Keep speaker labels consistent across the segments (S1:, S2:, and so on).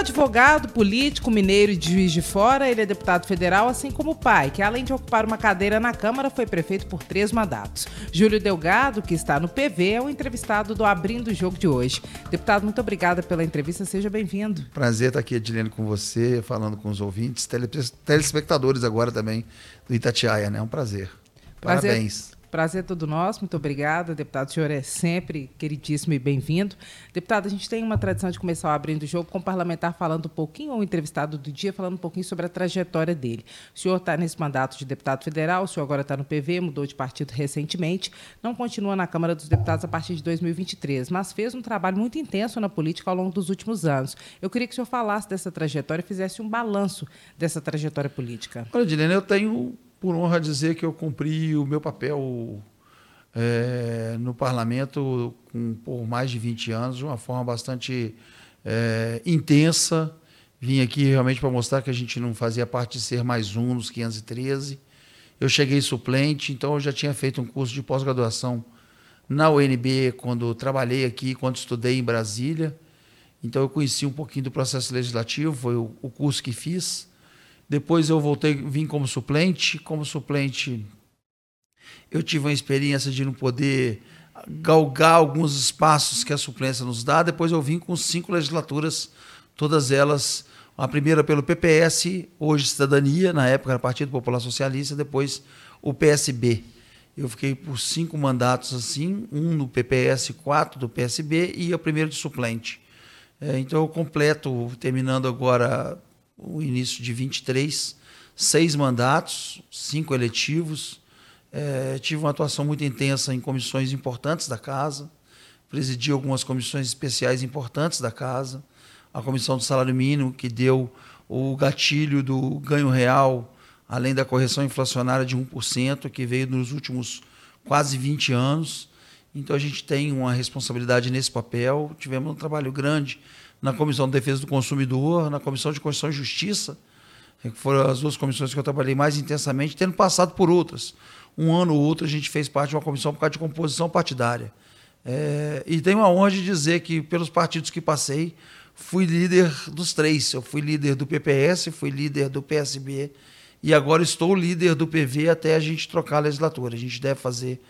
S1: Advogado, político, mineiro e de juiz de fora, ele é deputado federal, assim como o pai, que além de ocupar uma cadeira na Câmara, foi prefeito por três mandatos. Júlio Delgado, que está no PV, é o entrevistado do Abrindo o Jogo de hoje. Deputado, muito obrigada pela entrevista, seja bem-vindo.
S2: Prazer estar aqui, Edilene, com você, falando com os ouvintes, telespectadores agora também do Itatiaia, né? É um prazer. Parabéns.
S1: Prazer é todo nosso, muito obrigada. Deputado, o senhor é sempre queridíssimo e bem-vindo. Deputado, a gente tem uma tradição de começar o abrindo o jogo com o parlamentar falando um pouquinho, ou entrevistado do dia, falando um pouquinho sobre a trajetória dele. O senhor está nesse mandato de deputado federal, o senhor agora está no PV, mudou de partido recentemente, não continua na Câmara dos Deputados a partir de 2023, mas fez um trabalho muito intenso na política ao longo dos últimos anos. Eu queria que o senhor falasse dessa trajetória e fizesse um balanço dessa trajetória política.
S2: Olha, Dilene, eu tenho por honra dizer que eu cumpri o meu papel é, no parlamento com, por mais de 20 anos, de uma forma bastante é, intensa. Vim aqui realmente para mostrar que a gente não fazia parte de ser mais um nos 513. Eu cheguei suplente, então eu já tinha feito um curso de pós-graduação na UNB quando trabalhei aqui, quando estudei em Brasília. Então eu conheci um pouquinho do processo legislativo, foi o, o curso que fiz. Depois eu voltei, vim como suplente. Como suplente, eu tive uma experiência de não poder galgar alguns espaços que a suplência nos dá. Depois eu vim com cinco legislaturas, todas elas. A primeira pelo PPS, hoje Cidadania, na época era Partido Popular Socialista, depois o PSB. Eu fiquei por cinco mandatos assim, um no PPS, quatro do PSB e o primeiro de suplente. É, então eu completo, terminando agora o início de 23, seis mandatos, cinco eletivos. É, tive uma atuação muito intensa em comissões importantes da casa, presidi algumas comissões especiais importantes da casa, a comissão do salário mínimo, que deu o gatilho do ganho real, além da correção inflacionária de 1%, que veio nos últimos quase 20 anos. Então a gente tem uma responsabilidade nesse papel. Tivemos um trabalho grande na Comissão de Defesa do Consumidor, na Comissão de Constituição e Justiça, que foram as duas comissões que eu trabalhei mais intensamente, tendo passado por outras. Um ano ou outro a gente fez parte de uma comissão por causa de composição partidária. É, e tenho a honra de dizer que, pelos partidos que passei, fui líder dos três. Eu fui líder do PPS, fui líder do PSB e agora estou líder do PV até a gente trocar a legislatura. A gente deve fazer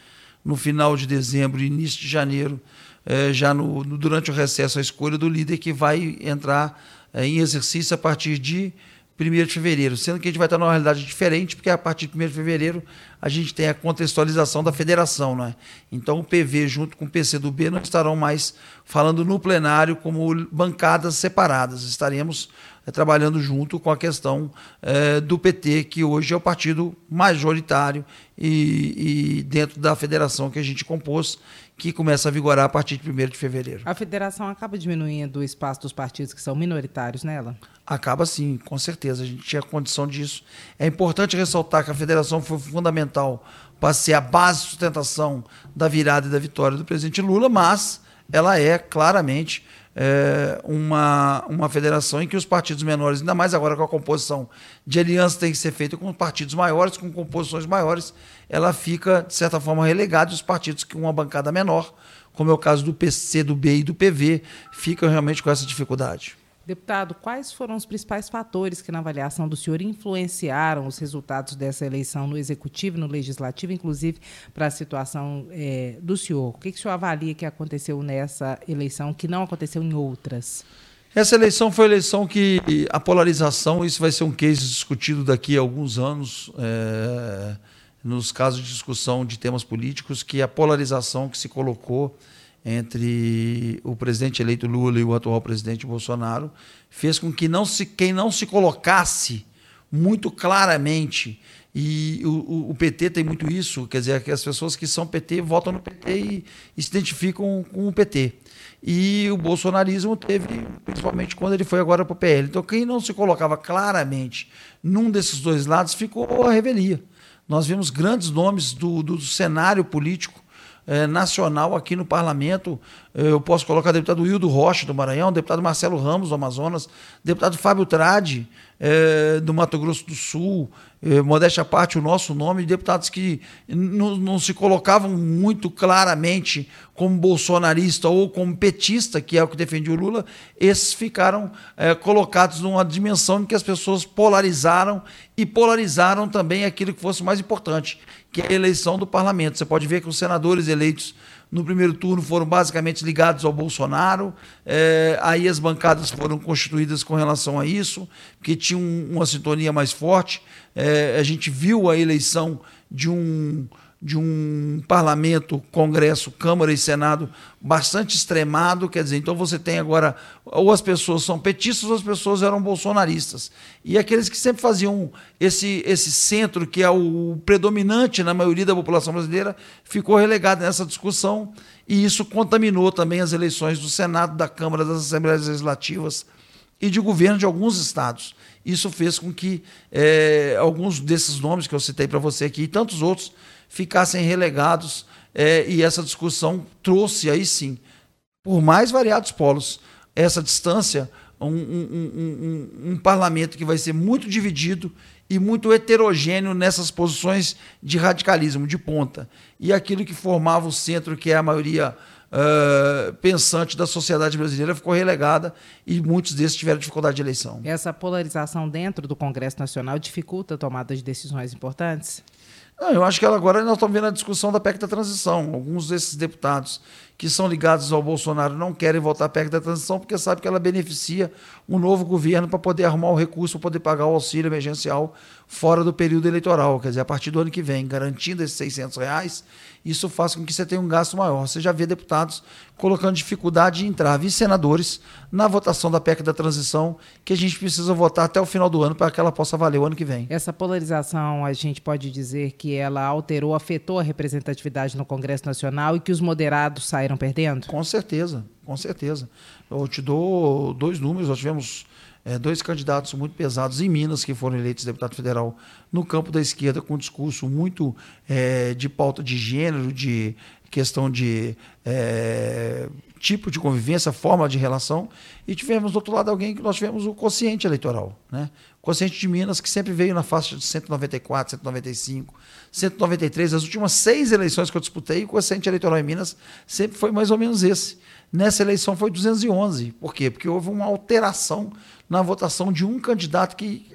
S2: no final de dezembro, início de janeiro, é, já no, no, durante o recesso, a escolha do líder que vai entrar é, em exercício a partir de 1 de fevereiro, sendo que a gente vai estar numa realidade diferente, porque a partir de 1 de fevereiro a gente tem a contextualização da federação. Né? Então o PV, junto com o PCdoB, não estarão mais falando no plenário como bancadas separadas. Estaremos trabalhando junto com a questão é, do PT, que hoje é o partido majoritário e, e, dentro da federação que a gente compôs, que começa a vigorar a partir de 1 de fevereiro.
S1: A federação acaba diminuindo o espaço dos partidos que são minoritários nela?
S2: Acaba sim, com certeza. A gente tinha condição disso. É importante ressaltar que a federação foi fundamental para ser a base de sustentação da virada e da vitória do presidente Lula, mas ela é claramente é, uma, uma federação em que os partidos menores, ainda mais agora com a composição de aliança tem que ser feita com partidos maiores, com composições maiores, ela fica, de certa forma, relegada e os partidos com uma bancada menor, como é o caso do PC, do B e do PV, ficam realmente com essa dificuldade.
S1: Deputado, quais foram os principais fatores que, na avaliação do senhor, influenciaram os resultados dessa eleição no Executivo e no Legislativo, inclusive para a situação é, do senhor? O que, que o senhor avalia que aconteceu nessa eleição que não aconteceu em outras?
S2: Essa eleição foi a eleição que a polarização, isso vai ser um case discutido daqui a alguns anos, é, nos casos de discussão de temas políticos, que a polarização que se colocou entre o presidente eleito Lula e o atual presidente Bolsonaro fez com que não se, quem não se colocasse muito claramente e o, o, PT tem muito isso, quer dizer, que as pessoas que são PT votam no PT e, e, se identificam com o PT. E o bolsonarismo teve, principalmente quando ele foi agora para o PL. Então, quem não se colocava claramente num desses dois lados ficou a revelia. Nós vimos grandes nomes do, do cenário político é, nacional aqui no parlamento. Eu posso colocar deputado Hildo Rocha, do Maranhão, deputado Marcelo Ramos, do Amazonas, deputado Fábio Trade, é, do Mato Grosso do Sul, é, modéstia à parte, o nosso nome, deputados que não, se colocavam muito claramente como bolsonarista ou como petista, que é o que defendia o Lula, esses ficaram é, colocados numa dimensão em que as pessoas polarizaram e polarizaram também aquilo que fosse mais importante, que é a eleição do parlamento. Você pode ver que os senadores eleitos no primeiro turno foram basicamente ligados ao Bolsonaro, é, aí as bancadas foram constituídas com relação a isso, porque tinham uma sintonia mais forte. É, a gente viu a eleição de um de um parlamento, Congresso, Câmara e Senado bastante extremado, quer dizer, então você tem agora, ou as pessoas são petistas ou as pessoas eram bolsonaristas. E aqueles que sempre faziam esse, esse centro, que é o predominante na maioria da população brasileira, ficou relegado nessa discussão, e isso contaminou também as eleições do Senado, da Câmara, das Assembleias Legislativas e de governo de alguns estados. Isso fez com que é, alguns desses nomes que eu citei para você aqui e tantos outros ficassem relegados é, e essa discussão trouxe aí sim, por mais variados polos, essa distância, um, um, um, um, parlamento que vai ser muito dividido e muito heterogêneo nessas posições de radicalismo, de ponta. E aquilo que formava o centro, que é a maioria uh, pensante da sociedade brasileira, ficou relegada e muitos desses tiveram dificuldade de eleição.
S1: Essa polarização dentro do Congresso Nacional dificulta a tomada de decisões importantes?
S2: Não, eu acho que agora nós estamos vendo a discussão da PEC da transição. Alguns desses deputados que são ligados ao Bolsonaro não querem votar PEC da transição porque sabem que ela beneficia um novo governo para poder arrumar o recurso para poder pagar o auxílio emergencial fora do período eleitoral, quer dizer, a partir do ano que vem, garantindo esses 600 reais, isso faz com que você tenha um gasto maior. Você já vê deputados colocando dificuldade de entrar, e senadores na votação da PEC da transição, que a gente precisa votar até o final do ano para que ela possa valer o ano que vem.
S1: Essa polarização, a gente pode dizer que ela alterou, afetou a representatividade no Congresso Nacional e que os moderados saíram perdendo?
S2: Com certeza, com certeza. Eu te dou dois números, nós tivemos é, dois candidatos muito pesados em Minas que foram eleitos deputado federal no campo da esquerda com um discurso muito é, de pauta de gênero, de questão de é, tipo de convivência, forma de relação, e tivemos do outro lado alguém que nós tivemos o consciente eleitoral, né? O consciente de Minas que sempre veio na faixa de 194, 195, 193, as últimas seis eleições que eu disputei, o consciente eleitoral em Minas sempre foi mais ou menos esse. Nessa eleição foi 211. Por quê? Porque houve uma alteração na votação de um candidato que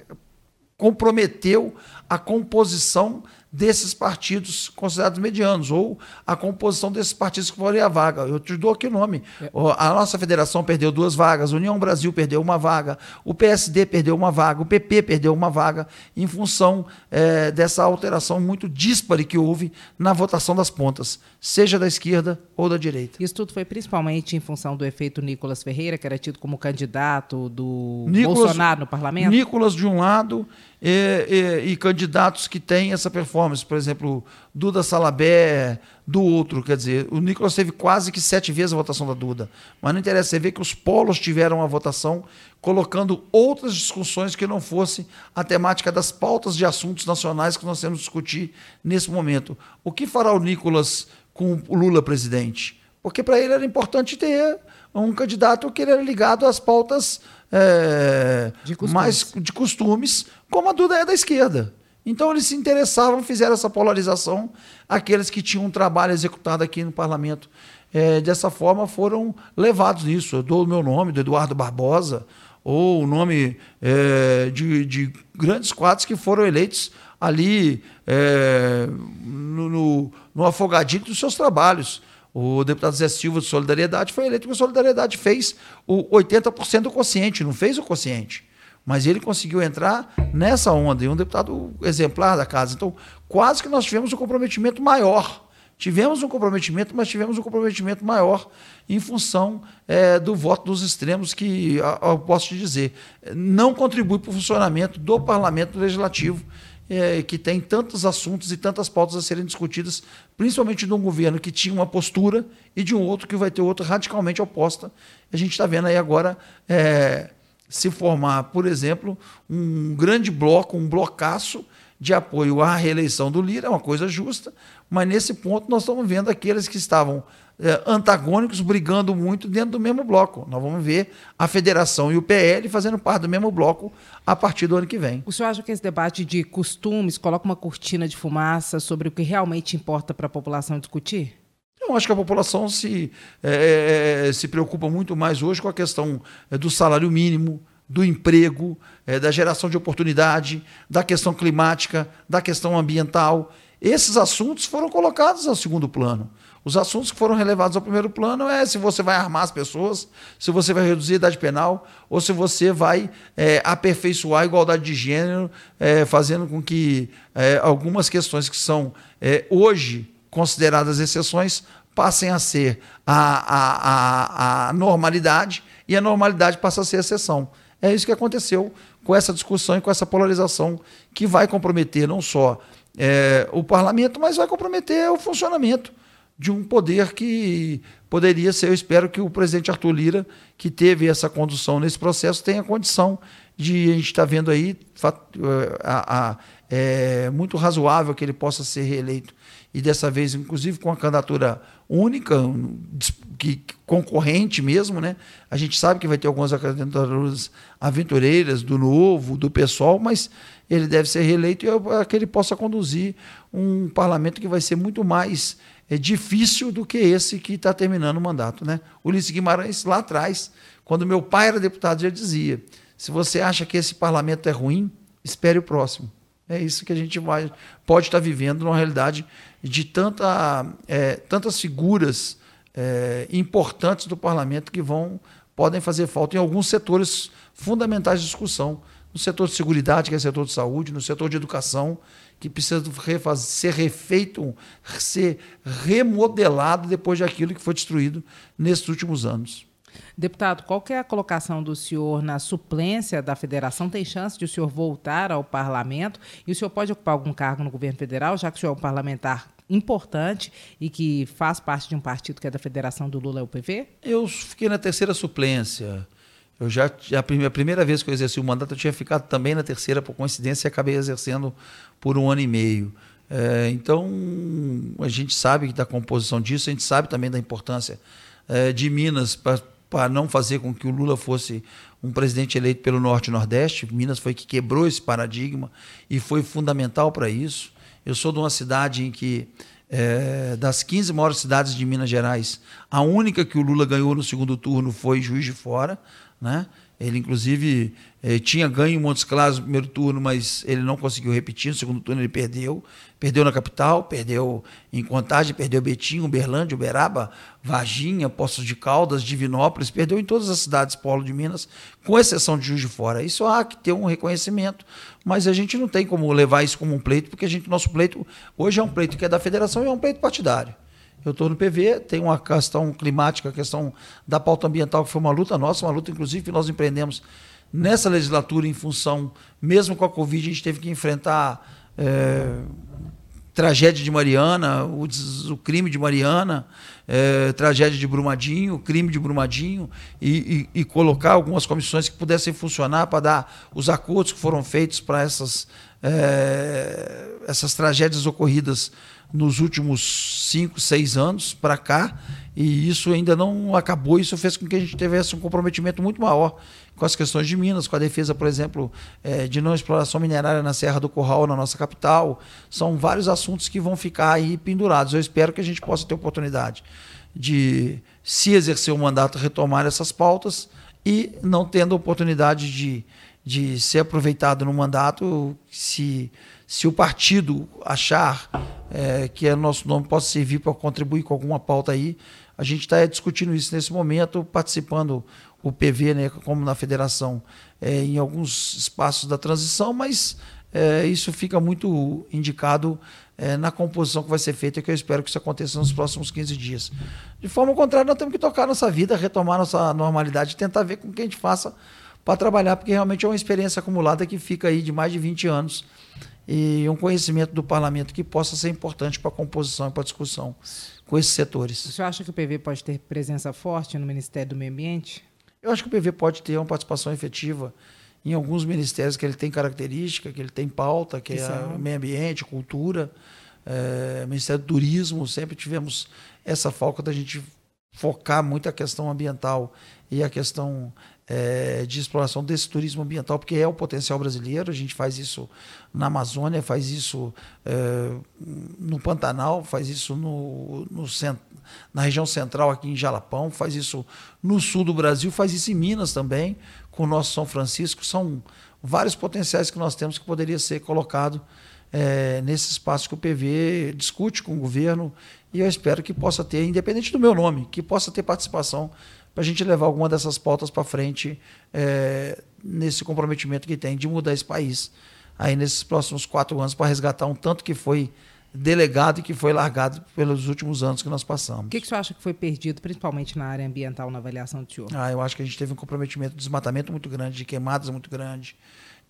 S2: comprometeu a composição desses partidos considerados medianos, ou a composição desses partidos que foram a vaga. Eu te dou aqui o nome. É. A nossa federação perdeu duas vagas, a União Brasil perdeu uma vaga, o PSD perdeu uma vaga, o PP perdeu uma vaga, em função é, dessa alteração muito díspare que houve na votação das pontas, seja da esquerda ou da direita.
S1: Isso tudo foi principalmente em função do efeito Nicolas Ferreira, que era tido como candidato do Nicolas, Bolsonaro no parlamento?
S2: Nicolas de um lado e, e, e, candidatos que têm essa performance. Por exemplo, Duda Salabé, do outro. Quer dizer, o Nicolas teve quase que sete vezes a votação da Duda. Mas não interessa, você vê que os polos tiveram a votação colocando outras discussões que não fosse a temática das pautas de assuntos nacionais que nós temos que discutir nesse momento. O que fará o Nicolas com o Lula presidente? Porque para ele era importante ter um candidato que era ligado às pautas é, de mais de costumes, como a Duda é da esquerda. Então eles se interessavam, fizeram essa polarização. Aqueles que tinham um trabalho executado aqui no parlamento é, dessa forma foram levados nisso. Eu dou o meu nome, do Eduardo Barbosa, ou o nome é, de, de, grandes quadros que foram eleitos ali é, no, no, no afogadinho dos seus trabalhos. O deputado Zé Silva de Solidariedade foi eleito porque Solidariedade fez o 80% do consciente, não fez o consciente. Mas ele conseguiu entrar nessa onda, e um deputado exemplar da casa. Então, quase que nós tivemos um comprometimento maior. Tivemos um comprometimento, mas tivemos um comprometimento maior em função é, do voto dos extremos, que eu posso te dizer, não contribui para o funcionamento do parlamento legislativo é, que tem tantos assuntos e tantas pautas a serem discutidas, principalmente de um governo que tinha uma postura e de um outro que vai ter outra radicalmente oposta. A gente está vendo aí agora é, se formar, por exemplo, um grande bloco, um blocaço de apoio à reeleição do Lira, é uma coisa justa, mas nesse ponto nós estamos vendo aqueles que estavam é, antagônicos brigando muito dentro do mesmo bloco. Nós vamos ver a federação e o PL fazendo parte do mesmo bloco a partir do ano que vem.
S1: O senhor acha que esse debate de costumes coloca uma cortina de fumaça sobre o que realmente importa para a população discutir?
S2: Eu acho que a população se, é, se preocupa muito mais hoje com a questão do salário mínimo, do emprego, é, da geração de oportunidade, da questão climática, da questão ambiental. Esses assuntos foram colocados ao segundo plano. Os assuntos que foram relevados ao primeiro plano é se você vai armar as pessoas, se você vai reduzir a idade penal, ou se você vai é, aperfeiçoar a igualdade de gênero, é, fazendo com que é, algumas questões que são é, hoje consideradas exceções passem a ser a, a, a, a normalidade e a normalidade passa a ser exceção. É isso que aconteceu com essa discussão e com essa polarização que vai comprometer não só é, o parlamento, mas vai comprometer o funcionamento de um poder que poderia ser. Eu espero que o presidente Arthur Lira, que teve essa condução nesse processo, tenha condição de. A gente está vendo aí, a, a, é muito razoável que ele possa ser reeleito. E dessa vez, inclusive, com a candidatura única, que, concorrente mesmo, né? A gente sabe que vai ter algumas candidaturas aventureiras do novo, do pessoal, mas ele deve ser reeleito e é que ele possa conduzir um parlamento que vai ser muito mais é difícil do que esse que está terminando o mandato. Né? Ulisses Guimarães, lá atrás, quando meu pai era deputado, já dizia: se você acha que esse parlamento é ruim, espere o próximo. É isso que a gente vai, pode estar vivendo numa realidade de tanta, é, tantas figuras é, importantes do parlamento que vão podem fazer falta em alguns setores fundamentais de discussão. No setor de segurança, que é o setor de saúde, no setor de educação, que precisa ser refeito, ser remodelado depois daquilo que foi destruído nesses últimos anos.
S1: Deputado, qual é a colocação do senhor na suplência da federação? Tem chance de o senhor voltar ao parlamento? E o senhor pode ocupar algum cargo no governo federal, já que o senhor é um parlamentar importante e que faz parte de um partido que é da federação do Lula, é o PV?
S2: Eu fiquei na terceira suplência. Eu já, a primeira, a primeira vez que eu exerci o mandato, eu tinha ficado também na terceira, por coincidência, e acabei exercendo por um ano e meio. É, então, a gente sabe da composição disso, a gente sabe também da importância é, de Minas para não fazer com que o Lula fosse um presidente eleito pelo Norte e Nordeste. Minas foi que quebrou esse paradigma e foi fundamental para isso. Eu sou de uma cidade em que, é, das 15 maiores cidades de Minas Gerais, a única que o Lula ganhou no segundo turno foi Juiz de Fora. Né? Ele, inclusive, eh, tinha ganho em Montes Claros no primeiro turno, mas ele não conseguiu repetir. No segundo turno, ele perdeu. Perdeu na capital, perdeu em Contagem, perdeu Betinho, Uberlândia, Uberaba, Varginha, Poços de Caldas, Divinópolis. Perdeu em todas as cidades polo de Minas, com exceção de Juiz de Fora. Isso há que ter um reconhecimento, mas a gente não tem como levar isso como um pleito, porque a gente, nosso pleito hoje é um pleito que é da federação e é um pleito partidário. Eu estou no PV, tem uma questão climática, a questão da pauta ambiental, que foi uma luta nossa, uma luta, inclusive, que nós empreendemos nessa legislatura em função, mesmo com a Covid, a gente teve que enfrentar é, tragédia de Mariana, o, o crime de Mariana, é, tragédia de Brumadinho, crime de Brumadinho, e, e, e, colocar algumas comissões que pudessem funcionar para dar os acordos que foram feitos para essas, é, essas tragédias ocorridas nos últimos cinco, seis anos para cá, e isso ainda não acabou. Isso fez com que a gente tivesse um comprometimento muito maior com as questões de Minas, com a defesa, por exemplo, é, de não exploração minerária na Serra do Curral, na nossa capital. São vários assuntos que vão ficar aí pendurados. Eu espero que a gente possa ter oportunidade de, se exercer o mandato, retomar essas pautas e não tendo oportunidade de, de ser aproveitado no mandato, se se o partido achar é, que é nosso nome possa servir para contribuir com alguma pauta aí, a gente está discutindo isso nesse momento, participando o PV, né, como na federação, é, em alguns espaços da transição, mas é, isso fica muito indicado é, na composição que vai ser feita, que eu espero que isso aconteça nos próximos 15 dias. De forma contrária, nós temos que tocar nossa vida, retomar nossa normalidade, tentar ver com que a gente faça para trabalhar, porque realmente é uma experiência acumulada que fica aí de mais de 20 anos e um conhecimento do parlamento que possa ser importante para a composição e para a discussão com esses setores.
S1: O senhor acha que o PV pode ter presença forte no Ministério do Meio Ambiente?
S2: Eu acho que o PV pode ter uma participação efetiva em alguns ministérios que ele tem característica, que ele tem pauta, que é, é meio ambiente, cultura, é, Ministério do Turismo, sempre tivemos essa falta da gente focar muito a questão ambiental e a questão é, de exploração desse turismo ambiental, porque é o potencial brasileiro. A gente faz isso na Amazônia, faz isso é, no Pantanal, faz isso no, no na região central, aqui em Jalapão, faz isso no sul do Brasil, faz isso em Minas também, com o nosso São Francisco. São vários potenciais que nós temos que poderia ser colocado é, nesse espaço que o PV discute com o governo e eu espero que possa ter, independente do meu nome, que possa ter participação para a gente levar alguma dessas pautas para frente é, nesse comprometimento que tem de mudar esse país aí nesses próximos quatro anos para resgatar um tanto que foi delegado e que foi largado pelos últimos anos que nós passamos.
S1: O que, que você acha que foi perdido, principalmente na área ambiental, na avaliação do senhor?
S2: Ah, eu acho que a gente teve um comprometimento de desmatamento muito grande, de queimadas muito grande,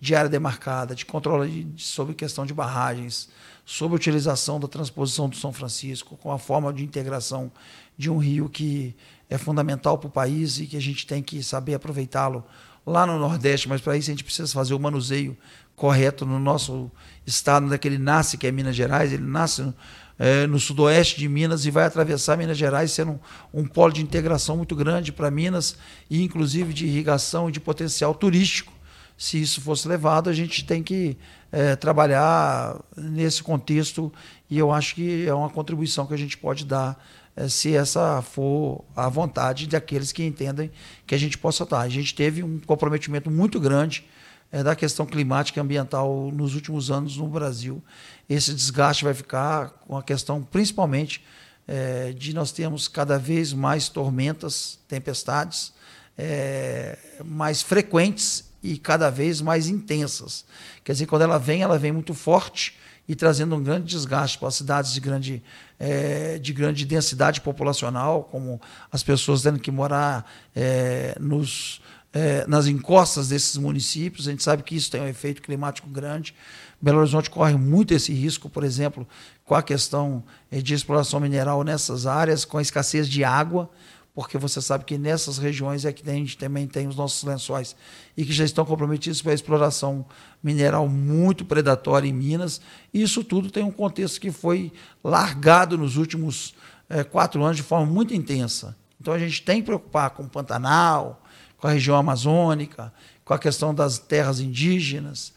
S2: de área demarcada, de controle de, sobre questão de barragens, sobre a utilização da transposição do São Francisco, com a forma de integração de um rio que é fundamental para o país e que a gente tem que saber aproveitá-lo lá no Nordeste, mas para isso a gente precisa fazer o manuseio correto no nosso estado, onde ele nasce, que é Minas Gerais, ele nasce no, é, no sudoeste de Minas e vai atravessar Minas Gerais, sendo um, um polo de integração muito grande para Minas e inclusive de irrigação e de potencial turístico. Se isso fosse levado, a gente tem que é, trabalhar nesse contexto e eu acho que é uma contribuição que a gente pode dar é, se essa for a vontade daqueles que entendem que a gente possa estar. A gente teve um comprometimento muito grande é, da questão climática e ambiental nos últimos anos no Brasil. Esse desgaste vai ficar com a questão, principalmente, é, de nós termos cada vez mais tormentas, tempestades, é, mais frequentes e cada vez mais intensas. Quer dizer, quando ela vem, ela vem muito forte e trazendo um grande desgaste para as cidades de grande, é, de grande densidade populacional, como as pessoas tendo que morar é, nos, é, nas encostas desses municípios. A gente sabe que isso tem um efeito climático grande. Belo Horizonte corre muito esse risco, por exemplo, com a questão é, de exploração mineral nessas áreas, com a escassez de água porque você sabe que nessas regiões é que a gente também tem os nossos lençóis e que já estão comprometidos para a exploração mineral muito predatória em Minas. E isso tudo tem um contexto que foi largado nos últimos é, quatro anos de forma muito intensa. Então a gente tem que preocupar com o Pantanal, com a região amazônica, com a questão das terras indígenas,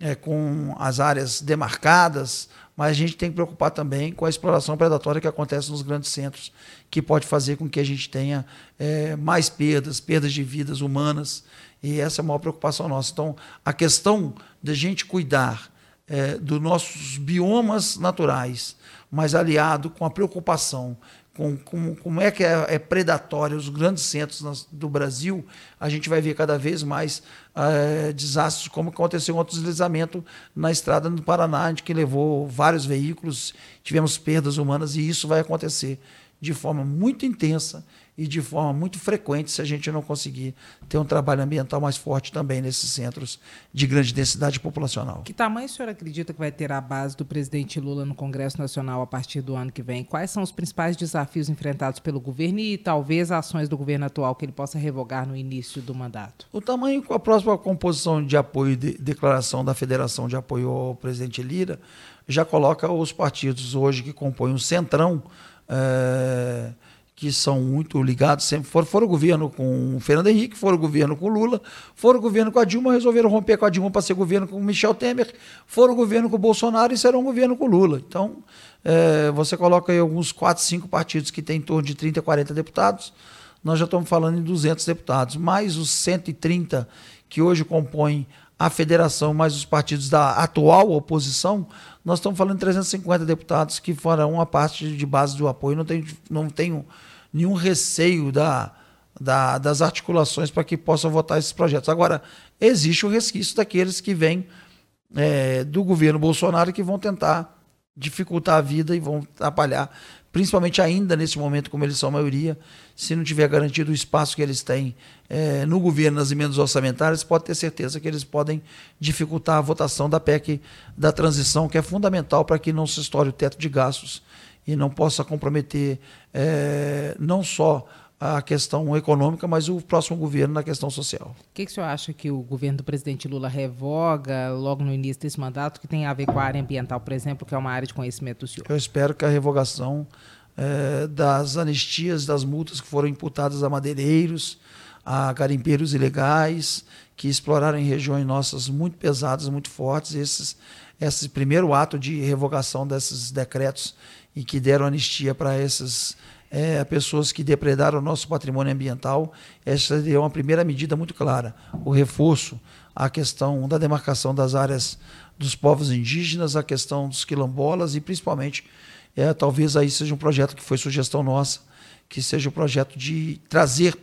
S2: é, com as áreas demarcadas, mas a gente tem que preocupar também com a exploração predatória que acontece nos grandes centros, que pode fazer com que a gente tenha é, mais perdas, perdas de vidas humanas, e essa é a maior preocupação nossa. Então, a questão da gente cuidar é, dos nossos biomas naturais, mas aliado com a preocupação com, com como é que é, é predatório os grandes centros do Brasil, a gente vai ver cada vez mais é, desastres, como aconteceu outro deslizamento na estrada do Paraná, que levou vários veículos, tivemos perdas humanas, e isso vai acontecer de forma muito intensa e de forma muito frequente se a gente não conseguir ter um trabalho ambiental mais forte também nesses centros de grande densidade populacional.
S1: Que tamanho o senhor acredita que vai ter a base do presidente Lula no Congresso Nacional a partir do ano que vem? Quais são os principais desafios enfrentados pelo governo e talvez ações do governo atual que ele possa revogar no início do mandato?
S2: O tamanho com a próxima composição de apoio de declaração da Federação de Apoio ao presidente Lira já coloca os partidos hoje que compõem o Centrão é, que são muito ligados, sempre foram, foram governo com o Fernando Henrique, foram governo com o Lula, foram governo com a Dilma, resolveram romper com a Dilma para ser governo com o Michel Temer, foram governo com o Bolsonaro e serão governo com o Lula. Então, é, você coloca aí alguns 4, 5 partidos que têm em torno de 30, 40 deputados, nós já estamos falando em 200 deputados, mais os 130 que hoje compõem a federação, mais os partidos da atual oposição, nós estamos falando de 350 deputados que farão a parte de base do apoio. Não tenho, não tenho nenhum receio da, da, das articulações para que possam votar esses projetos. Agora, existe o resquício daqueles que vêm é, do governo Bolsonaro que vão tentar dificultar a vida e vão atrapalhar principalmente ainda nesse momento, como eles são a maioria, se não tiver garantido o espaço que eles têm é, no governo, nas emendas orçamentárias, pode ter certeza que eles podem dificultar a votação da PEC da transição, que é fundamental para que não se estoure o teto de gastos e não possa comprometer é, não só a questão econômica, mas o próximo governo na questão social.
S1: O que, que o senhor acha que o governo do presidente Lula revoga logo no início desse mandato, que tem a ver com a área ambiental, por exemplo, que é uma área de conhecimento do senhor?
S2: Eu espero que a revogação é, das anistias, das multas que foram imputadas a madeireiros, a garimpeiros ilegais, que exploraram em regiões nossas muito pesadas, muito fortes, esses, esse primeiro ato de revogação desses decretos e que deram anistia para essas é, pessoas que depredaram o nosso patrimônio ambiental. Essa é uma primeira medida muito clara. O reforço, a questão da demarcação das áreas dos povos indígenas, a questão dos quilombolas e principalmente, é, talvez aí seja um projeto que foi sugestão nossa, que seja o projeto de trazer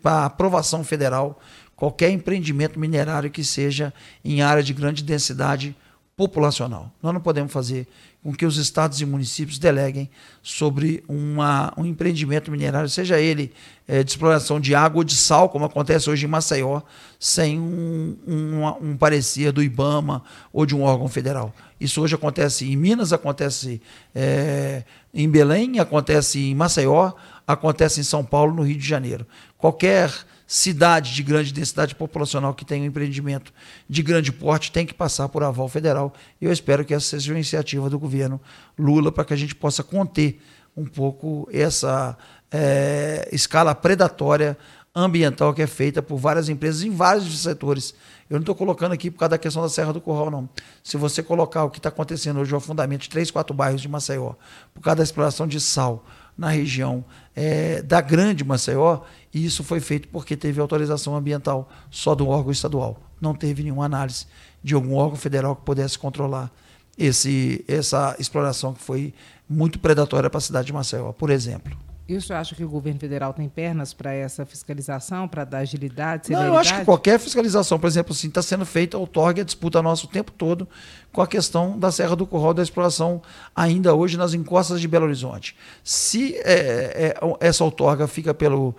S2: para aprovação federal qualquer empreendimento minerário que seja em área de grande densidade populacional. Nós não podemos fazer com que os estados e municípios deleguem sobre uma, um empreendimento minerário, seja ele é, de exploração de água ou de sal, como acontece hoje em Maceió, sem um, um, um parecer do IBAMA ou de um órgão federal. Isso hoje acontece em Minas, acontece é, em Belém, acontece em Maceió, acontece em São Paulo, no Rio de Janeiro. Qualquer cidade de grande densidade populacional que tem um empreendimento de grande porte tem que passar por aval federal. E eu espero que essa seja uma iniciativa do governo Lula para que a gente possa conter um pouco essa é, escala predatória ambiental que é feita por várias empresas em vários setores. Eu não estou colocando aqui por causa da questão da Serra do Curral, não. Se você colocar o que está acontecendo hoje, o afundamento de três, quatro bairros de Maceió, por causa da exploração de sal na região é, da Grande Maceió, e isso foi feito porque teve autorização ambiental só do órgão estadual. Não teve nenhuma análise de algum órgão federal que pudesse controlar esse, essa exploração que foi muito predatória para a cidade de Maceió, por exemplo.
S1: E o senhor acha que o governo federal tem pernas para essa fiscalização, para dar agilidade?
S2: Não, eu acho que qualquer fiscalização, por exemplo, assim, está sendo feita, o TORG a disputa nosso o tempo todo com a questão da Serra do Curral, da exploração ainda hoje nas encostas de Belo Horizonte. Se é, é, essa outorga fica pelo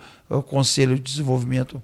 S2: Conselho de Desenvolvimento,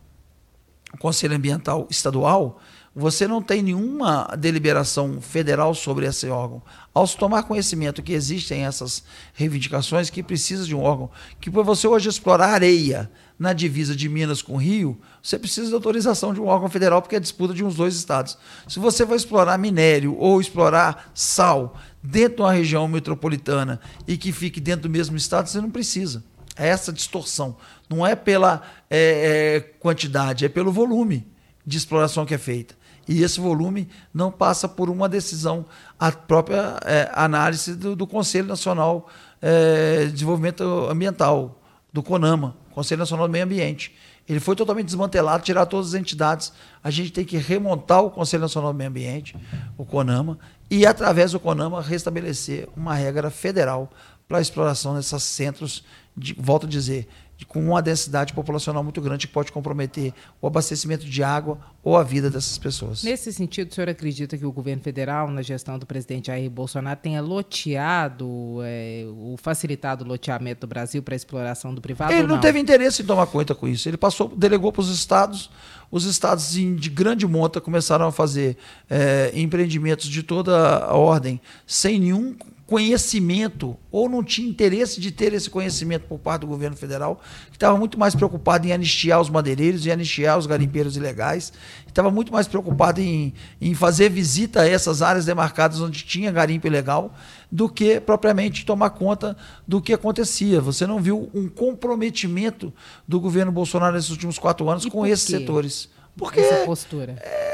S2: Conselho Ambiental Estadual, você não tem nenhuma deliberação federal sobre esse órgão. Ao se tomar conhecimento que existem essas reivindicações, que precisa de um órgão, que para você hoje explorar areia na divisa de Minas com Rio, você precisa de autorização de um órgão federal, porque é disputa de uns dois estados. Se você vai explorar minério ou explorar sal dentro de uma região metropolitana e que fique dentro do mesmo estado, você não precisa. É essa distorção. Não é pela é, é, quantidade, é pelo volume de exploração que é feita e esse volume não passa por uma decisão, a própria é, análise do, do, Conselho Nacional é, de Desenvolvimento Ambiental, do CONAMA, Conselho Nacional do Meio Ambiente. Ele foi totalmente desmantelado, tirar todas as entidades. A gente tem que remontar o Conselho Nacional do Meio Ambiente, o CONAMA, e através do CONAMA restabelecer uma regra federal para a exploração desses centros, de, volto a dizer, com uma densidade populacional muito grande que pode comprometer o abastecimento de água ou a vida dessas pessoas.
S1: Nesse sentido, o senhor acredita que o governo federal, na gestão do presidente Jair Bolsonaro, tenha loteado é, o facilitado loteamento do Brasil para a exploração do privado?
S2: Ele não,
S1: não,
S2: teve interesse em tomar conta com isso. Ele passou, delegou para os estados. Os estados de grande monta começaram a fazer é, empreendimentos de toda a ordem sem nenhum conhecimento ou não tinha interesse de ter esse conhecimento por parte do governo federal, que estava muito mais preocupado em anistiar os madeireiros e anistiar os garimpeiros ilegais, estava muito mais preocupado em, em fazer visita a essas áreas demarcadas onde tinha garimpo ilegal, do que propriamente tomar conta do que acontecia. Você não viu um comprometimento do governo Bolsonaro nesses últimos quatro anos e com esses setores.
S1: Porque essa postura?
S2: É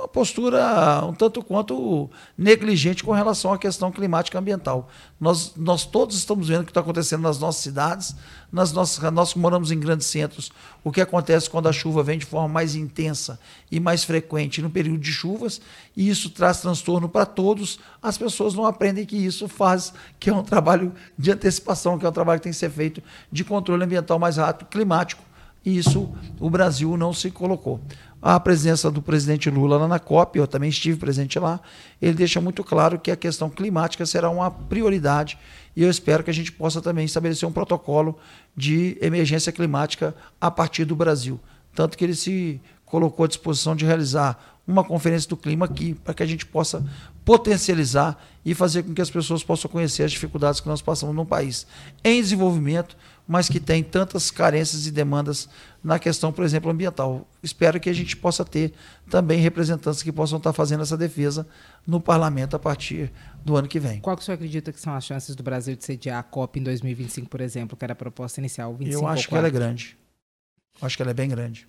S2: uma postura um tanto quanto negligente com relação à questão climática e ambiental. Nós, nós todos estamos vendo o que está acontecendo nas nossas cidades, nas nossas, nós que moramos em grandes centros, o que acontece quando a chuva vem de forma mais intensa e mais frequente no período de chuvas, e isso traz transtorno para todos. As pessoas não aprendem que isso faz, que é um trabalho de antecipação, que é um trabalho que tem que ser feito de controle ambiental mais rápido, climático e isso o Brasil não se colocou. A presença do presidente Lula lá na COP, eu também estive presente lá, ele deixa muito claro que a questão climática será uma prioridade e eu espero que a gente possa também estabelecer um protocolo de emergência climática a partir do Brasil. Tanto que ele se colocou à disposição de realizar uma conferência do clima aqui, para que a gente possa potencializar e fazer com que as pessoas possam conhecer as dificuldades que nós passamos num país em desenvolvimento, mas que tem tantas carências e demandas na questão, por exemplo, ambiental. Espero que a gente possa ter também representantes que possam estar fazendo essa defesa no parlamento a partir do ano que vem.
S1: Qual que o senhor acredita que são as chances do Brasil de sediar a COP em 2025, por exemplo, que era a proposta inicial?
S2: 25 Eu acho que ela é grande. Eu acho que ela é bem grande.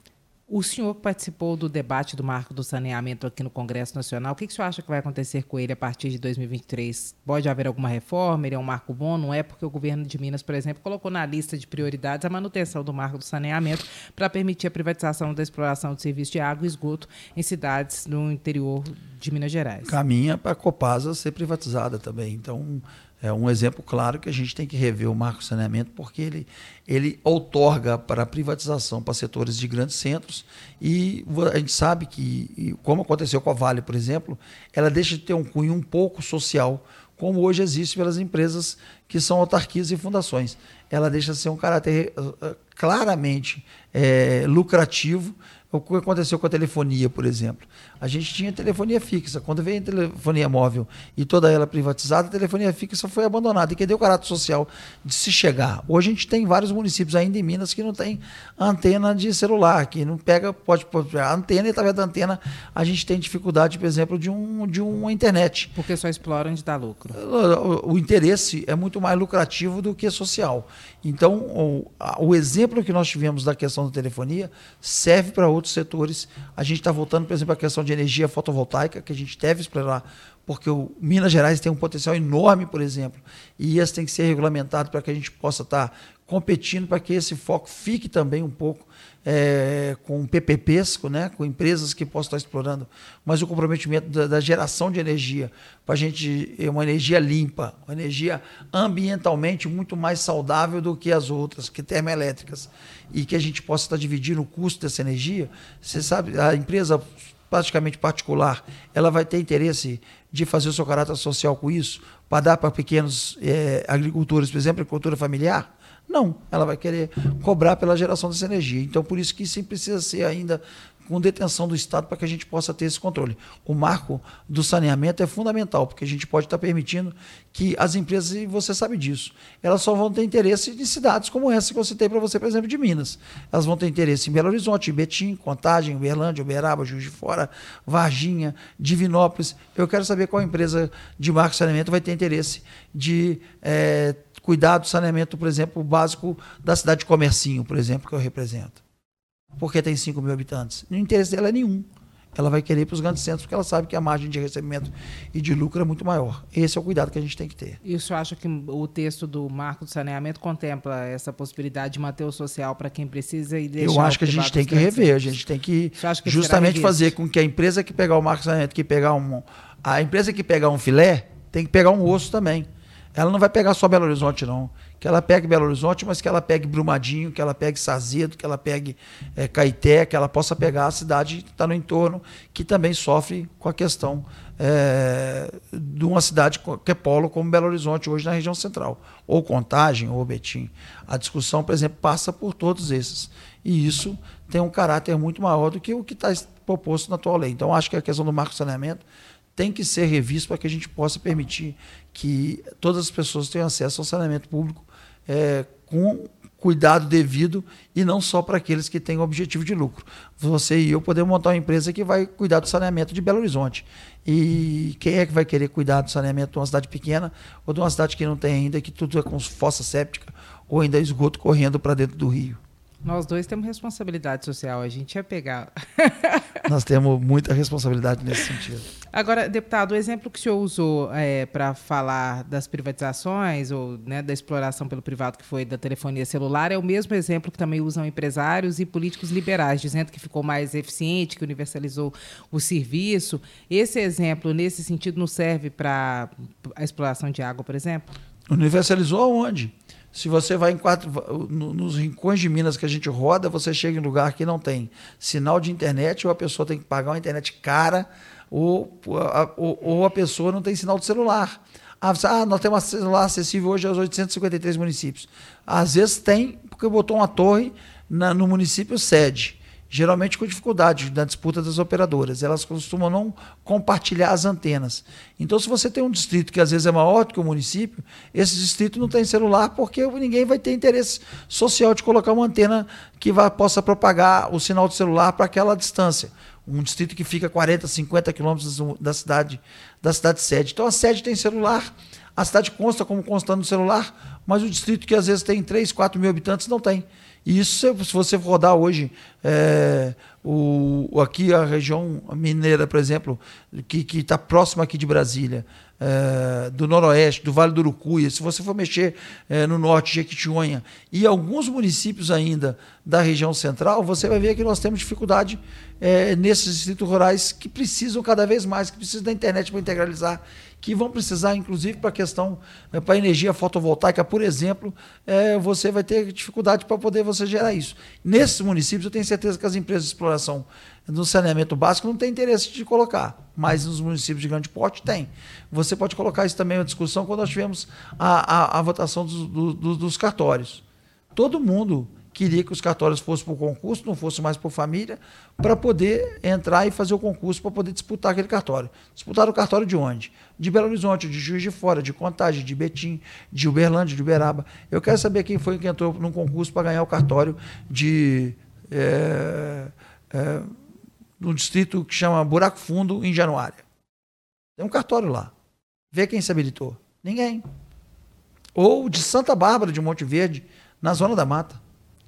S1: O senhor participou do debate do marco do saneamento aqui no Congresso Nacional. O que, que o senhor acha que vai acontecer com ele a partir de 2023? Pode haver alguma reforma? Ele é um marco bom? Não é? Porque o governo de Minas, por exemplo, colocou na lista de prioridades a manutenção do marco do saneamento para permitir a privatização da exploração de serviços de água e esgoto em cidades no interior de Minas Gerais.
S2: Caminha para a Copasa ser privatizada também. Então, é um exemplo claro que a gente tem que rever o marco saneamento, porque ele, ele outorga para privatização para setores de grandes centros e a gente sabe que, como aconteceu com a Vale, por exemplo, ela deixa de ter um cunho um pouco social, como hoje existe pelas empresas que são autarquias e fundações. Ela deixa de ser um caráter uh, claramente é, lucrativo o que aconteceu com a telefonia, por exemplo? A gente tinha telefonia fixa. Quando veio a telefonia móvel e toda ela privatizada, a telefonia fixa foi abandonada. E que deu o caráter social de se chegar. Hoje a gente tem vários municípios ainda em Minas que não tem antena de celular, que não pega, pode, pode a antena e através da antena a gente tem dificuldade, por exemplo, de, um, de uma internet.
S1: Porque só explora onde dá lucro.
S2: O, o, interesse é muito mais lucrativo do que social. Então, o, o exemplo que nós tivemos da questão da telefonia serve para outros outros setores. A gente está voltando, por exemplo, à questão de energia fotovoltaica, que a gente deve explorar, porque o Minas Gerais tem um potencial enorme, por exemplo, e isso tem que ser regulamentado para que a gente possa estar competindo, para que esse foco fique também um pouco é, com PPPs, com, né, com empresas que possam estar explorando, mas o comprometimento da, da geração de energia, para a gente uma energia limpa, uma energia ambientalmente muito mais saudável do que as outras, que termoelétricas, e que a gente possa estar dividindo o custo dessa energia. Você sabe, a empresa praticamente particular, ela vai ter interesse de fazer o seu caráter social com isso, para dar para pequenos é, agricultores, por exemplo, agricultura familiar? Não, ela vai querer cobrar pela geração dessa energia. Então, por isso que isso precisa ser ainda com detenção do Estado para que a gente possa ter esse controle. O marco do saneamento é fundamental, porque a gente pode estar permitindo que as empresas, e você sabe disso, elas só vão ter interesse em cidades como essa que eu citei para você, por exemplo, de Minas. Elas vão ter interesse em Belo Horizonte, em Betim, Contagem, Uberlândia, Uberaba, Juiz de Fora, Varginha, Divinópolis. Eu quero saber qual empresa de marco saneamento vai ter interesse de é, cuidar do saneamento, por exemplo, básico da cidade de Comercinho, por exemplo, que eu represento. Porque tem 5 mil habitantes. No interesse dela é nenhum. Ela vai querer ir para os grandes centros porque ela sabe que a margem de recebimento e de lucro é muito maior. Esse é o cuidado que a gente tem que ter.
S1: E o senhor acha que o texto do Marco do Saneamento contempla essa possibilidade de manter o social para quem precisa e deixar
S2: Eu acho que a gente tem que rever, a gente tem que, que justamente fazer com que a empresa que pegar o Marco do Saneamento, que pegar um, a empresa que pegar um filé, tem que pegar um osso também. Ela não vai pegar só Belo Horizonte, não. Que ela pegue Belo Horizonte, mas que ela pegue Brumadinho, que ela pegue Sazedo, que ela pegue é, Caeté, que ela possa pegar a cidade que está no entorno, que também sofre com a questão é, de uma cidade que é polo como Belo Horizonte hoje na região central, ou Contagem, ou Betim. A discussão, por exemplo, passa por todos esses. E isso tem um caráter muito maior do que o que está proposto na atual lei. Então, acho que a questão do marco saneamento tem que ser revisto para que a gente possa permitir que todas as pessoas tenham acesso ao saneamento público é, com cuidado devido e não só para aqueles que têm objetivo de lucro. Você e eu podemos montar uma empresa que vai cuidar do saneamento de Belo Horizonte. E quem é que vai querer cuidar do saneamento de uma cidade pequena ou de uma cidade que não tem ainda, que tudo é com fossa séptica ou ainda esgoto correndo para dentro do rio?
S1: Nós dois temos responsabilidade social, a gente ia pegar.
S2: Nós temos muita responsabilidade nesse sentido.
S1: Agora, deputado, o exemplo que o senhor usou é, para falar das privatizações ou né, da exploração pelo privado, que foi da telefonia celular, é o mesmo exemplo que também usam empresários e políticos liberais, dizendo que ficou mais eficiente, que universalizou o serviço. Esse exemplo, nesse sentido, não serve para a exploração de água, por exemplo?
S2: Universalizou aonde? Se você vai em quatro, nos rincões de Minas que a gente roda, você chega em lugar que não tem sinal de internet, ou a pessoa tem que pagar uma internet cara, ou, ou, a pessoa não tem sinal de celular. Ah, ah, nós temos celular acessível hoje aos 853 municípios. Às vezes tem, porque botou uma torre na, no município sede. Geralmente com dificuldade na disputa das operadoras. Elas costumam não compartilhar as antenas. Então, se você tem um distrito que às vezes é maior do que o município, esse distrito não tem celular porque ninguém vai ter interesse social de colocar uma antena que vá, possa propagar o sinal de celular para aquela distância. Um distrito que fica 40, 50 quilômetros da cidade, da cidade sede. Então, a sede tem celular, a cidade consta como constando no celular, mas o distrito que às vezes tem 3, 4 mil habitantes não tem. Isso, se você rodar hoje, é, o, aqui a região mineira, por exemplo, que está próxima aqui de Brasília, é, do noroeste, do Vale do Urucuia, se você for mexer é, no norte, Jequitinhonha, e alguns municípios ainda da região central, você vai ver que nós temos dificuldade é, nesses distritos rurais que precisam cada vez mais, que precisam da internet para integralizar que vão precisar, inclusive, para a questão, é, para energia fotovoltaica, por exemplo, é, você vai ter dificuldade para poder você gerar isso. Nesses municípios, eu tenho certeza que as empresas de exploração no saneamento básico não têm interesse de colocar, mas nos municípios de grande porte tem. Você pode colocar isso também em discussão quando nós tivemos a, a, a votação dos, do, dos cartórios. Todo mundo queria que os cartórios fossem por concurso, não fosse mais por família, para poder entrar e fazer o concurso para poder disputar aquele cartório. Disputar o cartório de onde? De Belo Horizonte, de Juiz de Fora, de Contagem, de Betim, de Uberlândia, de Uberaba. Eu quero saber quem foi que entrou num concurso para ganhar o cartório de. É, é, distrito que chama Buraco Fundo, em Januária. Tem um cartório lá. Vê quem se habilitou. Ninguém. Ou de Santa Bárbara de Monte Verde, na Zona da Mata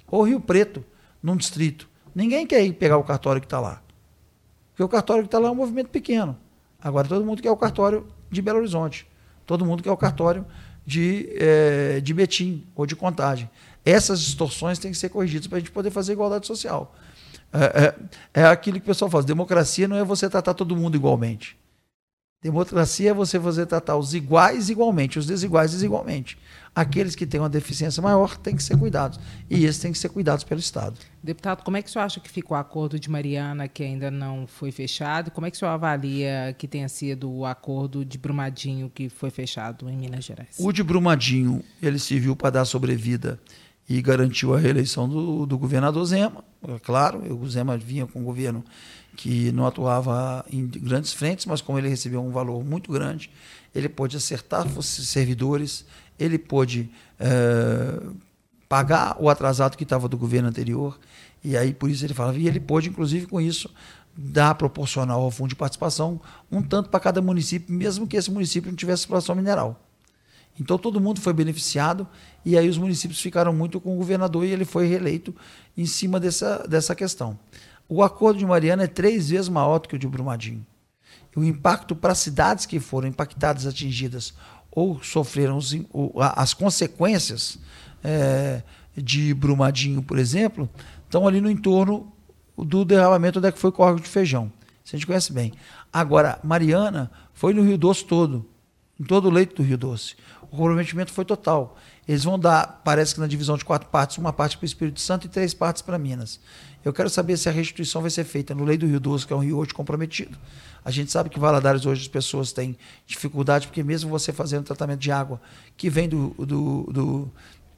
S2: ou Rio Preto, num distrito. Ninguém quer ir pegar o cartório que está lá. Porque o cartório que está lá é um movimento pequeno. Agora todo mundo quer o cartório de Belo Horizonte. Todo mundo quer o cartório de, é, de Betim ou de Contagem. Essas distorções têm que ser corrigidas para a gente poder fazer igualdade social. É, é, é, aquilo que o pessoal fala. Democracia não é você tratar todo mundo igualmente. Democracia é você fazer tratar os iguais igualmente, os desiguais desigualmente. Aqueles que têm uma deficiência maior têm que ser cuidados. E esses têm que ser cuidados pelo Estado.
S1: Deputado, como é que o senhor acha que ficou o acordo de Mariana, que ainda não foi fechado? Como é que o senhor avalia que tenha sido o acordo de Brumadinho, que foi fechado em Minas Gerais?
S2: O de Brumadinho, ele serviu para dar sobrevida e garantiu a reeleição do, do governador Zema. É claro, o Zema vinha com um governo que não atuava em grandes frentes, mas como ele recebeu um valor muito grande, ele pôde acertar servidores, ele pôde é, pagar o atrasado que estava do governo anterior, e aí por isso ele falava, e ele pôde, inclusive, com isso, dar proporcional ao fundo de participação um tanto para cada município, mesmo que esse município não tivesse exploração mineral. Então todo mundo foi beneficiado e aí os municípios ficaram muito com o governador e ele foi reeleito em cima dessa, dessa questão. O acordo de Mariana é três vezes maior do que o de Brumadinho. O impacto para cidades que foram impactadas, atingidas ou sofreram os, as consequências é, de Brumadinho, por exemplo, estão ali no entorno do derramamento onde é que foi o córrego de feijão. Isso a gente conhece bem. Agora, Mariana foi no Rio Doce todo, em todo o leito do Rio Doce. O comprometimento foi total. Eles vão dar, parece que na divisão de quatro partes, uma parte para o Espírito Santo e três partes para Minas. Eu quero saber se a restituição vai ser feita no Lei do Rio Doce, que é um rio hoje comprometido. A gente sabe que Valadares hoje as pessoas têm dificuldade, porque mesmo você fazendo tratamento de água que vem do, do, do,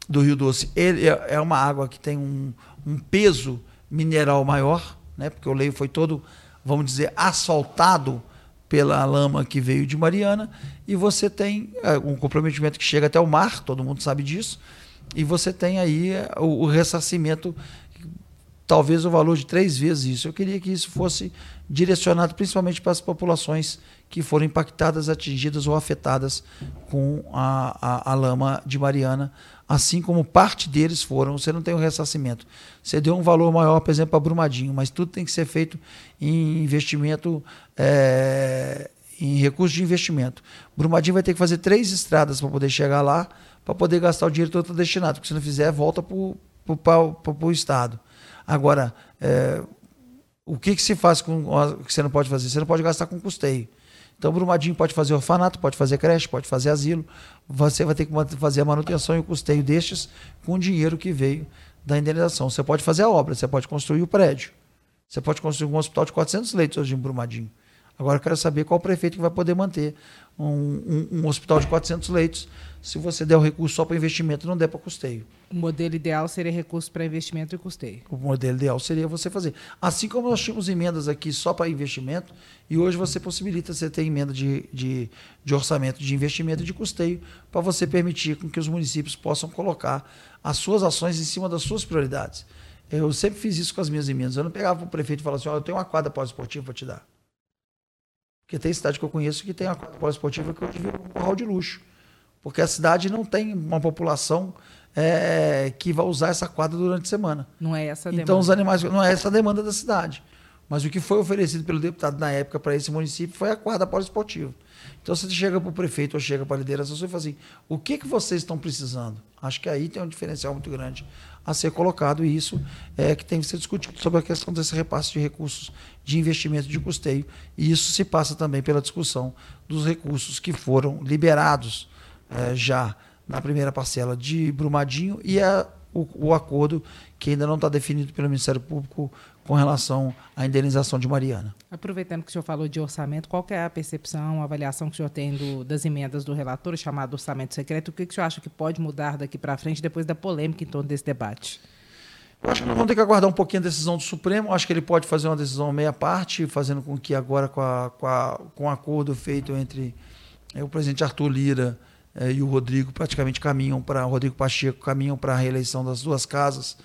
S2: do Rio Doce, ele é, é uma água que tem um, um peso mineral maior, né? porque o leio foi todo, vamos dizer, asfaltado pela lama que veio de Mariana, e você tem é, um comprometimento que chega até o mar, todo mundo sabe disso, e você tem aí é, o, o ressarcimento talvez o valor de três vezes isso. Eu queria que isso fosse direcionado principalmente para as populações que foram impactadas, atingidas ou afetadas com a, a, a, lama de Mariana, assim como parte deles foram. Você não tem o um ressarcimento. Você deu um valor maior, por exemplo, para Brumadinho, mas tudo tem que ser feito em investimento, é, em recursos de investimento. Brumadinho vai ter que fazer três estradas para poder chegar lá, para poder gastar o dinheiro todo destinado, porque se não fizer, volta para o Estado. Agora, é, o que, que se faz com o que você não pode fazer? Você não pode gastar com custeio. Então, Brumadinho pode fazer orfanato, pode fazer creche, pode fazer asilo. Você vai ter que fazer a manutenção e o custeio destes com o dinheiro que veio da indenização. Você pode fazer a obra, você pode construir o prédio. Você pode construir um hospital de 400 leitos hoje em Brumadinho. Agora eu quero saber qual prefeito que vai poder manter um, um, um hospital de 400 leitos se você der o recurso só para investimento não der para custeio.
S1: O modelo ideal seria recurso para investimento e custeio.
S2: O modelo ideal seria você fazer. Assim como nós tínhamos emendas aqui só para investimento, e hoje você possibilita você ter emenda de, de, de orçamento de investimento e de custeio para você permitir com que os municípios possam colocar as suas ações em cima das suas prioridades. Eu sempre fiz isso com as minhas emendas. Eu não pegava para o prefeito e falava assim: oh, eu tenho uma quadra pós-esportiva para te dar. Porque tem cidade que eu conheço que tem uma quadra pós-esportiva que eu tive um curral de luxo. Porque a cidade não tem uma população é, que vai usar essa quadra durante a semana.
S1: Não é essa a demanda.
S2: Então os animais não é essa a demanda da cidade. Mas o que foi oferecido pelo deputado na época para esse município foi a quadra poliesportiva. Então você chega para o prefeito ou chega para a liderança e fala assim: o que, que vocês estão precisando? Acho que aí tem um diferencial muito grande a ser colocado e isso é que tem que ser discutido sobre a questão desse repasse de recursos de investimento de custeio. E isso se passa também pela discussão dos recursos que foram liberados é, já na primeira parcela de Brumadinho e a, o, o acordo que ainda não está definido pelo Ministério Público com relação à indenização de Mariana.
S1: Aproveitando que o senhor falou de orçamento, qual é a percepção, a avaliação que o senhor tem do, das emendas do relator, chamado orçamento secreto? O que, que o senhor acha que pode mudar daqui para frente, depois da polêmica em torno desse debate?
S2: Eu acho que nós vamos ter que aguardar um pouquinho a decisão do Supremo. Acho que ele pode fazer uma decisão meia parte, fazendo com que agora, com, a, com, a, com o acordo feito entre é, o presidente Arthur Lira é, e o Rodrigo, praticamente caminham para, Rodrigo Pacheco, caminham para a reeleição das duas casas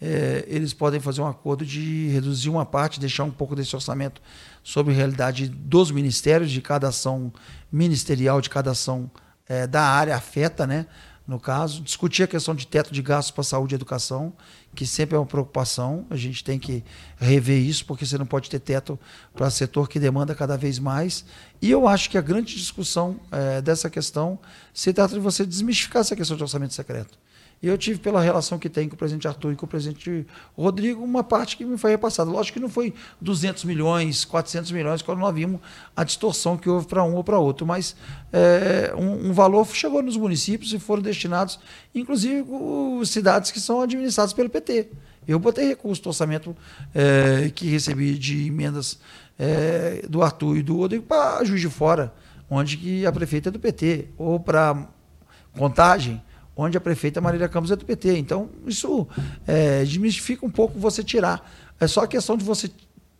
S2: é, eles podem fazer um acordo de reduzir uma parte, deixar um pouco desse orçamento sobre a realidade dos ministérios, de cada ação ministerial, de cada ação é, da área afeta, né? No caso, discutir a questão de teto de gastos para saúde e educação, que sempre é uma preocupação. A gente tem que rever isso, porque você não pode ter teto para setor que demanda cada vez mais. E eu acho que a grande discussão é, dessa questão se trata de você desmistificar essa questão de orçamento secreto. E eu tive, pela relação que tem com o presidente Arthur e com o presidente Rodrigo, uma parte que me foi repassada. Lógico que não foi 200 milhões, 400 milhões, quando nós vimos a distorção que houve para um ou para outro, mas é, um, um, valor chegou nos municípios e foram destinados, inclusive, cidades que são administradas pelo PT. Eu botei recurso do orçamento é, que recebi de emendas é, do Arthur e do Rodrigo para Juiz de Fora, onde que a prefeita é do PT, ou para Contagem, onde a prefeita Marília Campos é do PT. Então, isso é, desmistifica um pouco você tirar. É só questão de você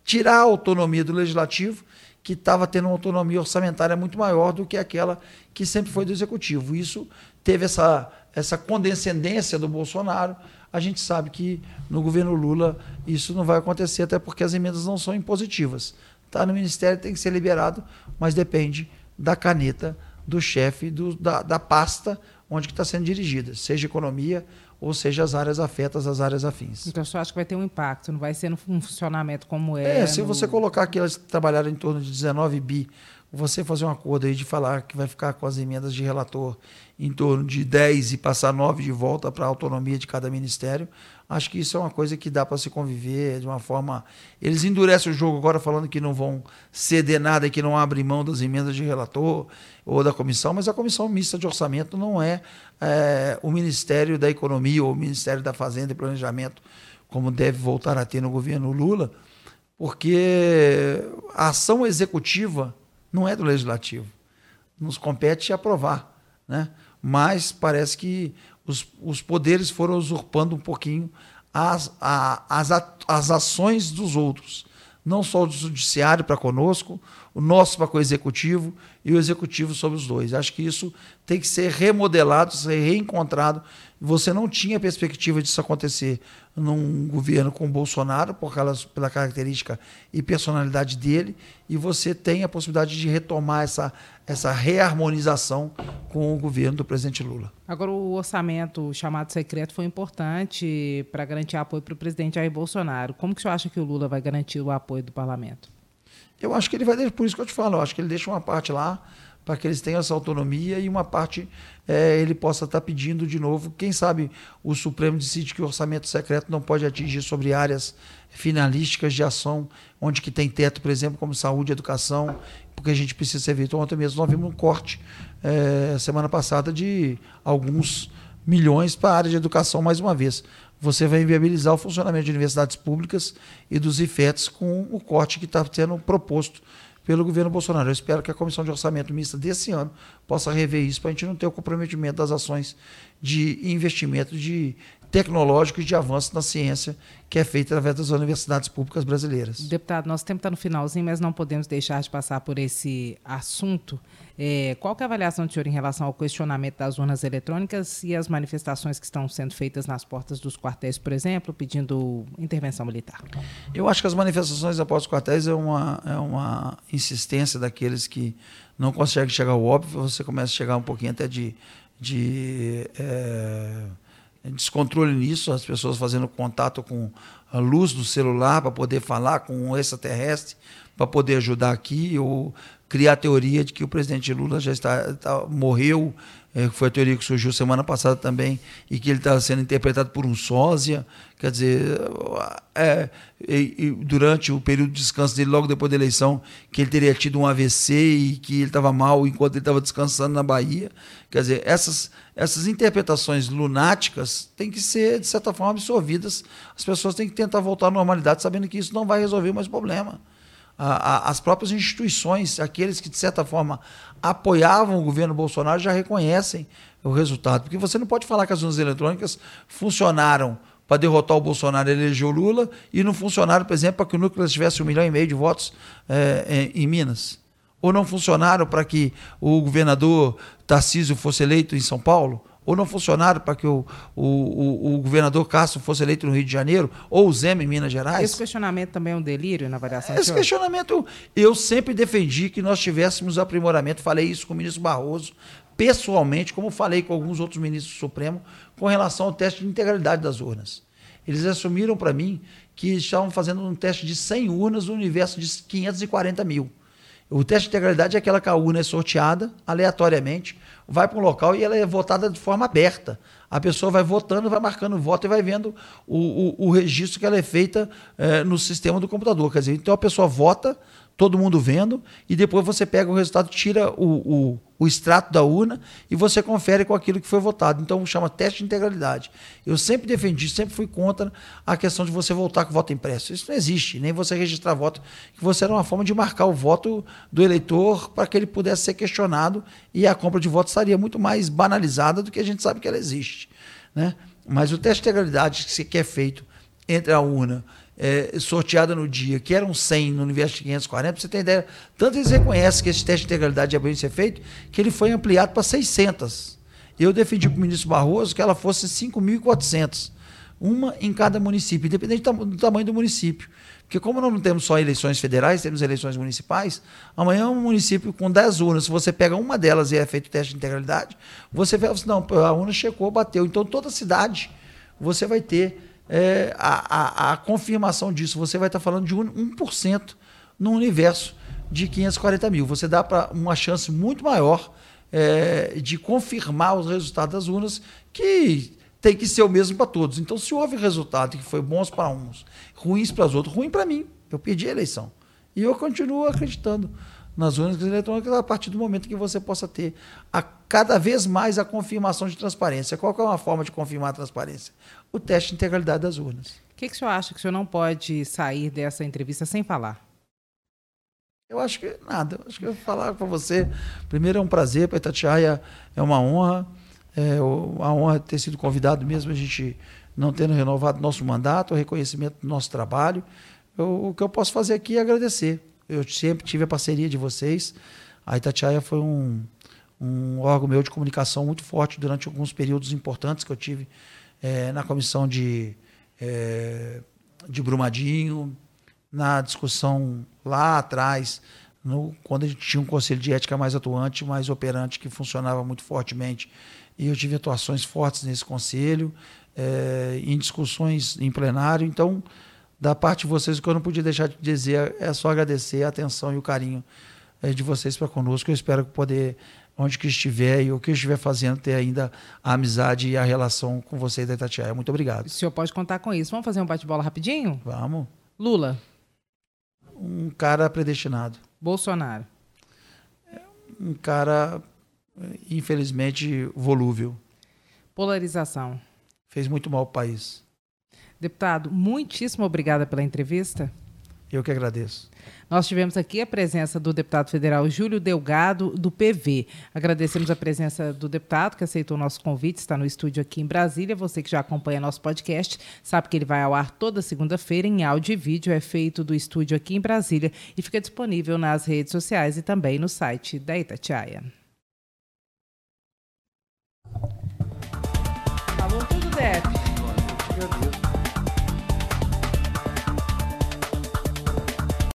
S2: tirar a autonomia do legislativo, que estava tendo uma autonomia orçamentária muito maior do que aquela que sempre foi do executivo. Isso teve essa, essa condescendência do Bolsonaro. A gente sabe que no governo Lula isso não vai acontecer, até porque as emendas não são impositivas. Está no Ministério, tem que ser liberado, mas depende da caneta do chefe da, da pasta onde está sendo dirigida, seja economia ou seja as áreas afetas, as áreas afins.
S1: Então, você acha que vai ter um impacto, não vai ser no funcionamento como é?
S2: É, se no... você colocar que elas trabalharam em torno de 19 bi, você fazer um acordo aí de falar que vai ficar com as emendas de relator em torno de 10 e passar 9 de volta para a autonomia de cada ministério, acho que isso é uma coisa que dá para se conviver de uma forma. Eles endurecem o jogo agora falando que não vão ceder nada que não abrem mão das emendas de relator ou da comissão, mas a comissão mista de orçamento não é, é o Ministério da Economia ou o Ministério da Fazenda e Planejamento, como deve voltar a ter no governo Lula, porque a ação executiva não é do legislativo. Nos compete aprovar. Né? Mas parece que os, os poderes foram usurpando um pouquinho as, a, as, as ações dos outros. Não só o judiciário para conosco, o nosso para com o executivo e o executivo sobre os dois. Acho que isso tem que ser remodelado, ser reencontrado. Você não tinha perspectiva disso acontecer num governo com Bolsonaro, por causa, pela característica e personalidade dele, e você tem a possibilidade de retomar essa, essa reharmonização com o governo do presidente Lula.
S1: Agora, o orçamento chamado secreto foi importante para garantir apoio para o presidente Jair Bolsonaro. Como que o senhor acha que o Lula vai garantir o apoio do parlamento?
S2: Eu acho que ele vai, por isso que eu te falo, eu acho que ele deixa uma parte lá para que eles tenham essa autonomia e uma parte é, ele possa estar tá pedindo de novo. Quem sabe o Supremo decide que o orçamento secreto não pode atingir sobre áreas finalísticas de ação, onde que tem teto, por exemplo, como saúde educação, porque a gente precisa ser visto. Ontem mesmo nós vimos um corte é, semana passada de alguns milhões para a área de educação mais uma vez você vai inviabilizar o funcionamento de universidades públicas e dos IFETs com o corte que está sendo proposto pelo governo Bolsonaro. Eu espero que a Comissão de Orçamento Mista desse ano possa rever isso para a gente não ter o comprometimento das ações de investimento de tecnológico e de avanço na ciência que é feito através das universidades públicas brasileiras.
S1: Deputado, nosso tempo está no finalzinho, mas não podemos deixar de passar por esse assunto. É, qual é a avaliação do senhor em relação ao questionamento das urnas eletrônicas e as manifestações que estão sendo feitas nas portas dos quartéis, por exemplo, pedindo intervenção militar?
S2: Eu acho que as manifestações após os quartéis é uma, é uma insistência daqueles que não conseguem chegar ao óbvio, você começa a chegar um pouquinho até de, de é, descontrole nisso, as pessoas fazendo contato com a luz do celular para poder falar com um extraterrestre, para poder ajudar aqui, ou criar a teoria de que o presidente Lula já está, está morreu, é, foi a teoria que surgiu semana passada também, e que ele está sendo interpretado por um sósia. Quer dizer, é, e, e durante o período de descanso dele, logo depois da eleição, que ele teria tido um AVC e que ele estava mal enquanto ele estava descansando na Bahia. Quer dizer, essas, essas interpretações lunáticas têm que ser, de certa forma, absorvidas. As pessoas têm que tentar voltar à normalidade, sabendo que isso não vai resolver mais o problema as próprias instituições, aqueles que de certa forma apoiavam o governo Bolsonaro, já reconhecem o resultado. Porque você não pode falar que as urnas eletrônicas funcionaram para derrotar o Bolsonaro e eleger o Lula e não funcionaram, por exemplo, para que o núcleo tivesse um milhão e meio de votos é, em, em Minas. Ou não funcionaram para que o governador Tarcísio fosse eleito em São Paulo ou não funcionaram para que o, o, o, governador Castro fosse eleito no Rio de Janeiro, ou o Zema em Minas Gerais.
S1: Esse questionamento também é um delírio na variação?
S2: Esse questionamento, eu sempre defendi que nós tivéssemos aprimoramento, falei isso com o ministro Barroso, pessoalmente, como falei com alguns outros ministros do Supremo, com relação ao teste de integralidade das urnas. Eles assumiram para mim que estavam fazendo um teste de 100 urnas no universo de 540 mil. O teste de integralidade é aquela que a urna é sorteada aleatoriamente, vai para um local e ela é votada de forma aberta. A pessoa vai votando, vai marcando o voto e vai vendo o, o, o registro que ela é feita é, no sistema do computador. Quer dizer, então a pessoa vota, todo mundo vendo, e depois você pega o resultado, tira o, o, o extrato da urna e você confere com aquilo que foi votado. Então chama teste de integralidade. Eu sempre defendi, sempre fui contra a questão de você voltar com voto impresso. Isso não existe, nem você registrar voto, que você era uma forma de marcar o voto do eleitor para que ele pudesse ser questionado e a compra de voto estaria muito mais banalizada do que a gente sabe que ela existe. Né? Mas o teste de integralidade que é feito entre a urna é, sorteada no dia, que eram 100 no universo de 540, para você ter ideia, tanto eles reconhecem que esse teste de integralidade é bem ser feito, que ele foi ampliado para 600. Eu defendi para o ministro Barroso que ela fosse 5.400, uma em cada município, independente do tamanho do município. Porque como nós não temos só eleições federais, temos eleições municipais, amanhã um município com 10 urnas, se você pega uma delas e é feito o teste de integralidade, você vai assim, não, a urna checou, bateu. Então toda cidade você vai ter é, a, a, a, confirmação disso. Você vai estar falando de 1%, no universo de 540 mil. Você dá para uma chance muito maior é, de confirmar os resultados das urnas, que tem que ser o mesmo para todos. Então, se houve resultado que foi bons para uns, ruins para os outros, ruim para mim, eu perdi a eleição. E eu continuo acreditando nas urnas eletrônicas a partir do momento que você possa ter a cada vez mais a confirmação de transparência. Qual é uma forma de confirmar a transparência? O teste de integralidade das urnas.
S1: O que, que o senhor acha que o senhor não pode sair dessa entrevista sem falar?
S2: Eu acho que nada. Eu acho que eu vou falar para você. Primeiro é um prazer, para Itatiaia é uma honra. É a honra ter sido convidado mesmo, a gente não tendo renovado nosso mandato, o reconhecimento do nosso trabalho. Eu, o que eu posso fazer aqui é agradecer eu sempre tive a parceria de vocês. A Itatiaia foi um, um órgão meu de comunicação muito forte durante alguns períodos importantes que eu tive é, na comissão de, é, de Brumadinho, na discussão lá atrás, no, quando a gente tinha um conselho de ética mais atuante, mais operante, que funcionava muito fortemente. E eu tive atuações fortes nesse conselho, é, em discussões em plenário. Então, da parte de vocês, o que eu não podia deixar de dizer é só agradecer a atenção e o carinho eh, de vocês para conosco. Eu espero poder, onde que estiver e o que estiver fazendo, ter ainda a amizade e a relação com vocês da Itatiaia. Muito obrigado. O
S1: senhor pode contar com isso. Vamos fazer um bate-bola rapidinho?
S2: Vamos.
S1: Lula.
S2: Um cara predestinado.
S1: Bolsonaro.
S2: Um cara, infelizmente, volúvel.
S1: Polarização.
S2: Fez muito mal ao país.
S1: Deputado, muitíssimo obrigada pela entrevista.
S2: Eu que agradeço.
S1: Nós tivemos aqui a presença do deputado federal Júlio Delgado, do PV. Agradecemos a presença do deputado que aceitou o nosso convite, está no estúdio aqui em Brasília. Você que já acompanha nosso podcast sabe que ele vai ao ar toda segunda-feira em áudio e vídeo. É feito do estúdio aqui em Brasília e fica disponível nas redes sociais e também no site da Itatiaia. Alô, tudo, certo.